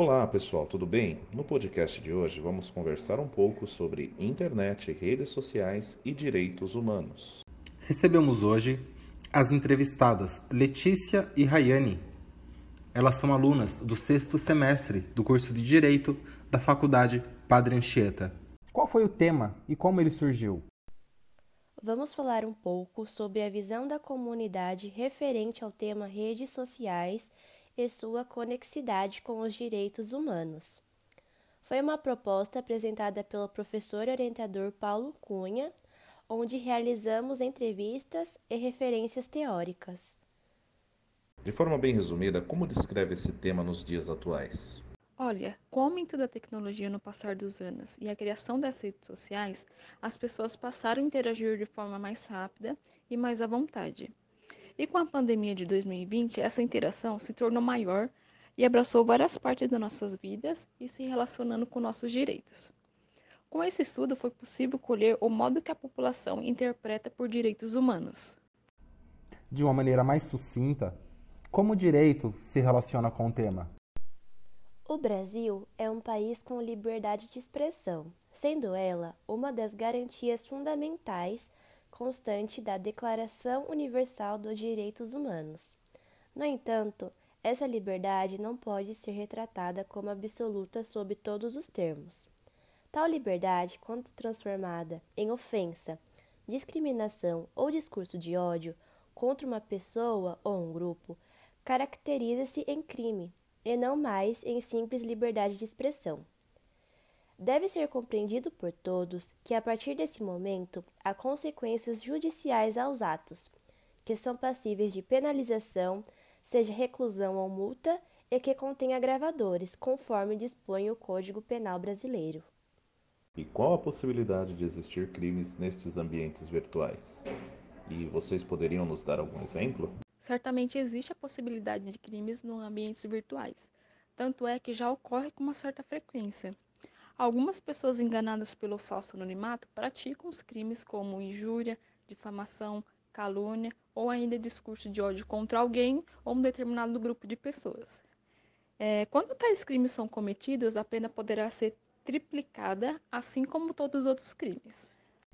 Olá pessoal, tudo bem? No podcast de hoje vamos conversar um pouco sobre internet, redes sociais e direitos humanos. Recebemos hoje as entrevistadas Letícia e Rayane. Elas são alunas do sexto semestre do curso de Direito da Faculdade Padre Anchieta. Qual foi o tema e como ele surgiu? Vamos falar um pouco sobre a visão da comunidade referente ao tema redes sociais e sua conexidade com os direitos humanos. Foi uma proposta apresentada pelo professor orientador Paulo Cunha, onde realizamos entrevistas e referências teóricas. De forma bem resumida, como descreve esse tema nos dias atuais? Olha, com o aumento da tecnologia no passar dos anos e a criação das redes sociais, as pessoas passaram a interagir de forma mais rápida e mais à vontade. E com a pandemia de 2020, essa interação se tornou maior e abraçou várias partes das nossas vidas e se relacionando com nossos direitos. Com esse estudo, foi possível colher o modo que a população interpreta por direitos humanos. De uma maneira mais sucinta, como o direito se relaciona com o tema? O Brasil é um país com liberdade de expressão, sendo ela uma das garantias fundamentais constante da Declaração Universal dos Direitos Humanos. No entanto, essa liberdade não pode ser retratada como absoluta sob todos os termos. Tal liberdade, quando transformada em ofensa, discriminação ou discurso de ódio contra uma pessoa ou um grupo, caracteriza-se em crime e não mais em simples liberdade de expressão. Deve ser compreendido por todos que, a partir desse momento, há consequências judiciais aos atos, que são passíveis de penalização, seja reclusão ou multa, e que contém agravadores, conforme dispõe o Código Penal brasileiro. E qual a possibilidade de existir crimes nestes ambientes virtuais? E vocês poderiam nos dar algum exemplo? Certamente existe a possibilidade de crimes nos ambientes virtuais, tanto é que já ocorre com uma certa frequência. Algumas pessoas enganadas pelo falso anonimato praticam os crimes como injúria, difamação, calúnia ou ainda discurso de ódio contra alguém ou um determinado grupo de pessoas. É, quando tais crimes são cometidos, a pena poderá ser triplicada, assim como todos os outros crimes.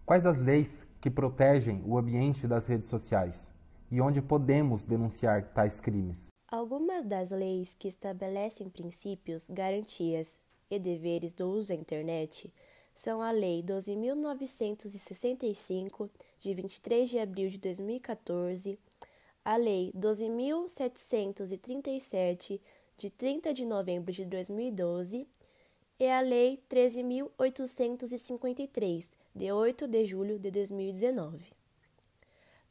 Quais as leis que protegem o ambiente das redes sociais? E onde podemos denunciar tais crimes? Algumas das leis que estabelecem princípios, garantias e deveres do uso da internet são a Lei 12.965, de 23 de abril de 2014, a Lei 12.737, de 30 de novembro de 2012, e a Lei 13.853, de 8 de julho de 2019.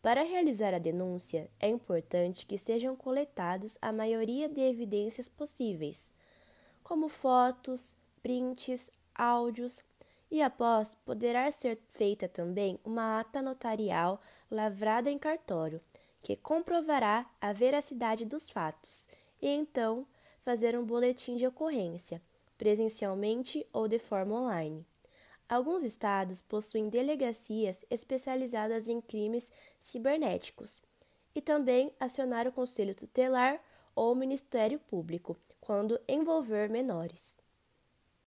Para realizar a denúncia, é importante que sejam coletados a maioria de evidências possíveis como fotos, prints, áudios, e após poderá ser feita também uma ata notarial lavrada em cartório, que comprovará a veracidade dos fatos, e então fazer um boletim de ocorrência, presencialmente ou de forma online. Alguns estados possuem delegacias especializadas em crimes cibernéticos e também acionar o Conselho Tutelar ou o Ministério Público quando envolver menores.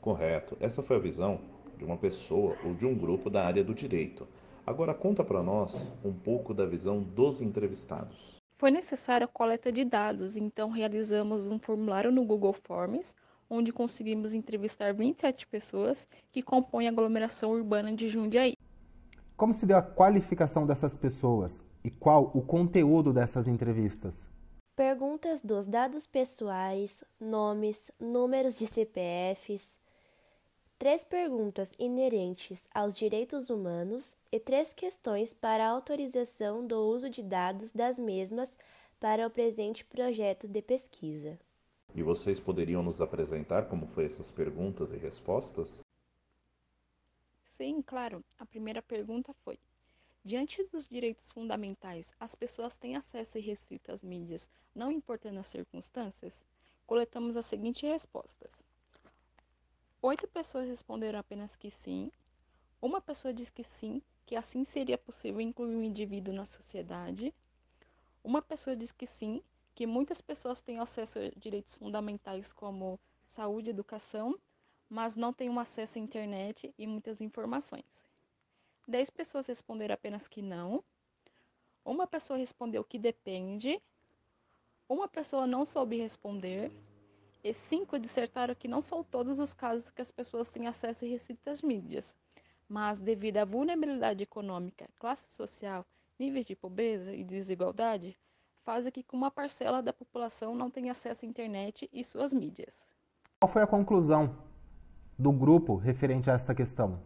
Correto. Essa foi a visão de uma pessoa ou de um grupo da área do direito. Agora conta para nós um pouco da visão dos entrevistados. Foi necessária a coleta de dados, então realizamos um formulário no Google Forms, onde conseguimos entrevistar 27 pessoas que compõem a aglomeração urbana de Jundiaí. Como se deu a qualificação dessas pessoas e qual o conteúdo dessas entrevistas? Perguntas dos dados pessoais, nomes, números de CPFs, três perguntas inerentes aos direitos humanos e três questões para autorização do uso de dados das mesmas para o presente projeto de pesquisa. E vocês poderiam nos apresentar como foi essas perguntas e respostas? Sim, claro. A primeira pergunta foi: Diante dos direitos fundamentais, as pessoas têm acesso irrestrito às mídias, não importando as circunstâncias? Coletamos as seguintes respostas. Oito pessoas responderam apenas que sim. Uma pessoa diz que sim, que assim seria possível incluir o um indivíduo na sociedade. Uma pessoa diz que sim, que muitas pessoas têm acesso a direitos fundamentais como saúde e educação, mas não têm um acesso à internet e muitas informações. 10 pessoas responderam apenas que não. Uma pessoa respondeu que depende. Uma pessoa não soube responder. E cinco dissertaram que não são todos os casos que as pessoas têm acesso restritas mídias, mas devido à vulnerabilidade econômica, classe social, níveis de pobreza e desigualdade, fazem que uma parcela da população não tenha acesso à internet e suas mídias. Qual foi a conclusão do grupo referente a esta questão?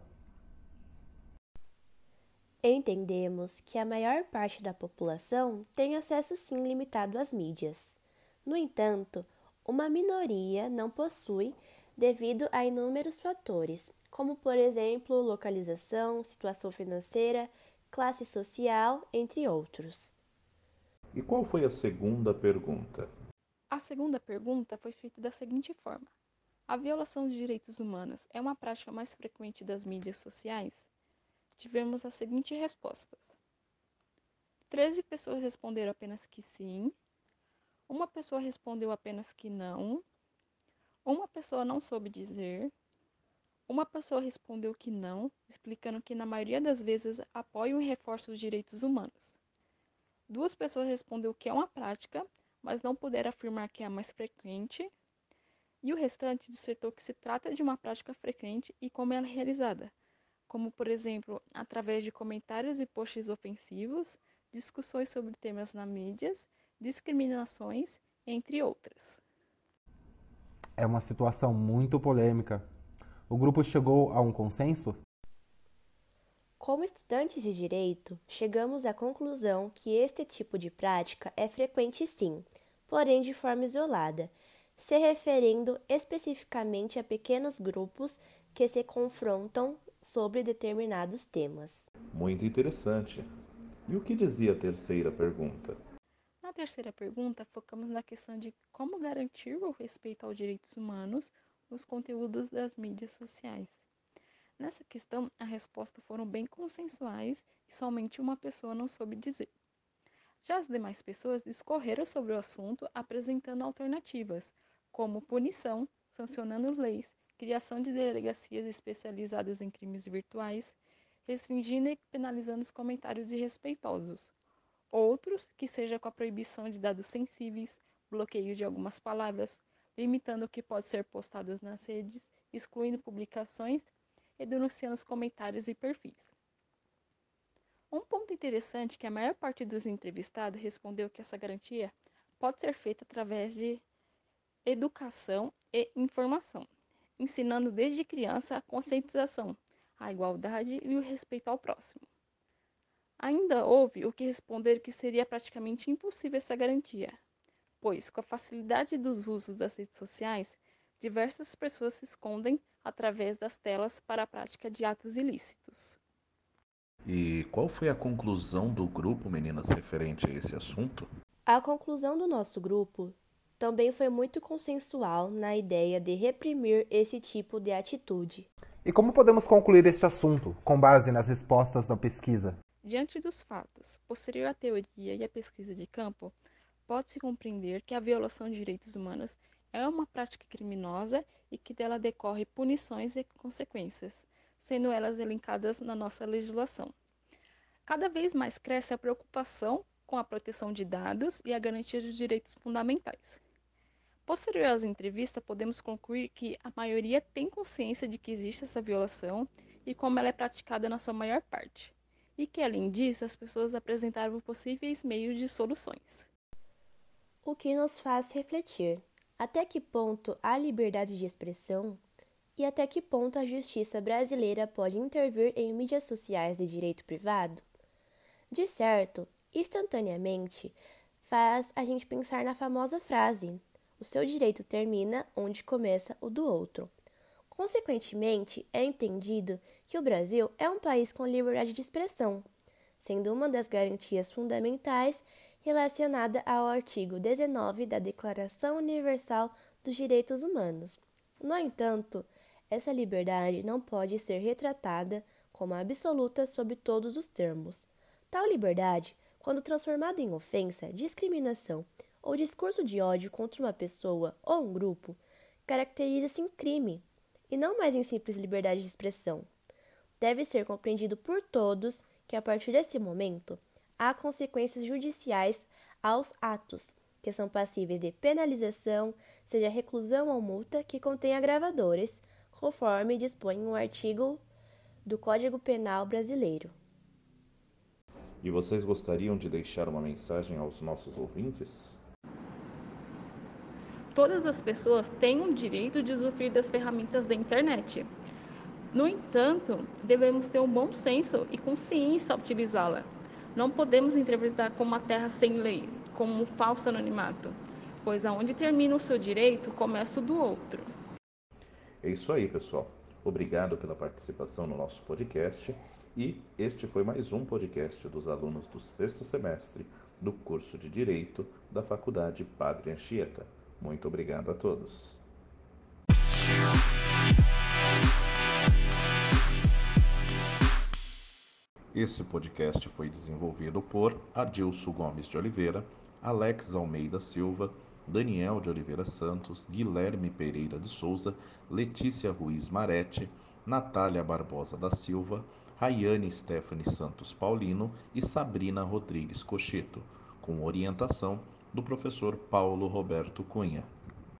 Entendemos que a maior parte da população tem acesso sim limitado às mídias. No entanto, uma minoria não possui devido a inúmeros fatores, como por exemplo localização, situação financeira, classe social, entre outros. E qual foi a segunda pergunta? A segunda pergunta foi feita da seguinte forma: A violação de direitos humanos é uma prática mais frequente das mídias sociais? Tivemos as seguintes respostas. 13 pessoas responderam apenas que sim, uma pessoa respondeu apenas que não, uma pessoa não soube dizer, uma pessoa respondeu que não, explicando que na maioria das vezes apoiam e reforçam os direitos humanos. Duas pessoas responderam que é uma prática, mas não puderam afirmar que é a mais frequente, e o restante dissertou que se trata de uma prática frequente e como ela é realizada, como por exemplo, através de comentários e posts ofensivos, discussões sobre temas na mídias, discriminações, entre outras. É uma situação muito polêmica. O grupo chegou a um consenso? Como estudantes de direito, chegamos à conclusão que este tipo de prática é frequente sim, porém de forma isolada, se referindo especificamente a pequenos grupos que se confrontam sobre determinados temas. Muito interessante. E o que dizia a terceira pergunta? Na terceira pergunta, focamos na questão de como garantir o respeito aos direitos humanos nos conteúdos das mídias sociais. Nessa questão, as respostas foram bem consensuais e somente uma pessoa não soube dizer. Já as demais pessoas discorreram sobre o assunto apresentando alternativas, como punição, sancionando leis criação de delegacias especializadas em crimes virtuais, restringindo e penalizando os comentários irrespeitosos. Outros, que seja com a proibição de dados sensíveis, bloqueio de algumas palavras, limitando o que pode ser postado nas redes, excluindo publicações e denunciando os comentários e perfis. Um ponto interessante é que a maior parte dos entrevistados respondeu que essa garantia pode ser feita através de educação e informação ensinando desde criança a conscientização, a igualdade e o respeito ao próximo. Ainda houve o que responder que seria praticamente impossível essa garantia, pois, com a facilidade dos usos das redes sociais, diversas pessoas se escondem através das telas para a prática de atos ilícitos. E qual foi a conclusão do grupo, meninas, referente a esse assunto? A conclusão do nosso grupo também foi muito consensual na ideia de reprimir esse tipo de atitude. E como podemos concluir este assunto, com base nas respostas da pesquisa? Diante dos fatos, posterior à teoria e à pesquisa de campo, pode-se compreender que a violação de direitos humanos é uma prática criminosa e que dela decorre punições e consequências, sendo elas elencadas na nossa legislação. Cada vez mais cresce a preocupação com a proteção de dados e a garantia dos direitos fundamentais. Posterior às entrevistas, podemos concluir que a maioria tem consciência de que existe essa violação e como ela é praticada na sua maior parte, e que, além disso, as pessoas apresentaram possíveis meios de soluções. O que nos faz refletir até que ponto há liberdade de expressão e até que ponto a justiça brasileira pode intervir em mídias sociais de direito privado? De certo, instantaneamente, faz a gente pensar na famosa frase o seu direito termina onde começa o do outro. Consequentemente, é entendido que o Brasil é um país com liberdade de expressão, sendo uma das garantias fundamentais relacionada ao artigo 19 da Declaração Universal dos Direitos Humanos. No entanto, essa liberdade não pode ser retratada como absoluta sobre todos os termos. Tal liberdade, quando transformada em ofensa, discriminação ou discurso de ódio contra uma pessoa ou um grupo caracteriza-se em crime, e não mais em simples liberdade de expressão. Deve ser compreendido por todos que, a partir desse momento, há consequências judiciais aos atos, que são passíveis de penalização, seja reclusão ou multa, que contém agravadores, conforme dispõe o um artigo do Código Penal Brasileiro. E vocês gostariam de deixar uma mensagem aos nossos ouvintes? Todas as pessoas têm o direito de usufruir das ferramentas da internet. No entanto, devemos ter um bom senso e consciência ao utilizá-la. Não podemos interpretar como uma terra sem lei, como um falso anonimato, pois aonde termina o seu direito, começa o do outro. É isso aí, pessoal. Obrigado pela participação no nosso podcast e este foi mais um podcast dos alunos do sexto semestre do curso de Direito da Faculdade Padre Anchieta. Muito obrigado a todos. Esse podcast foi desenvolvido por Adilson Gomes de Oliveira, Alex Almeida Silva, Daniel de Oliveira Santos, Guilherme Pereira de Souza, Letícia Ruiz Marete, Natália Barbosa da Silva, Rayane Stephanie Santos Paulino e Sabrina Rodrigues Cocheto, com orientação do professor Paulo Roberto Cunha.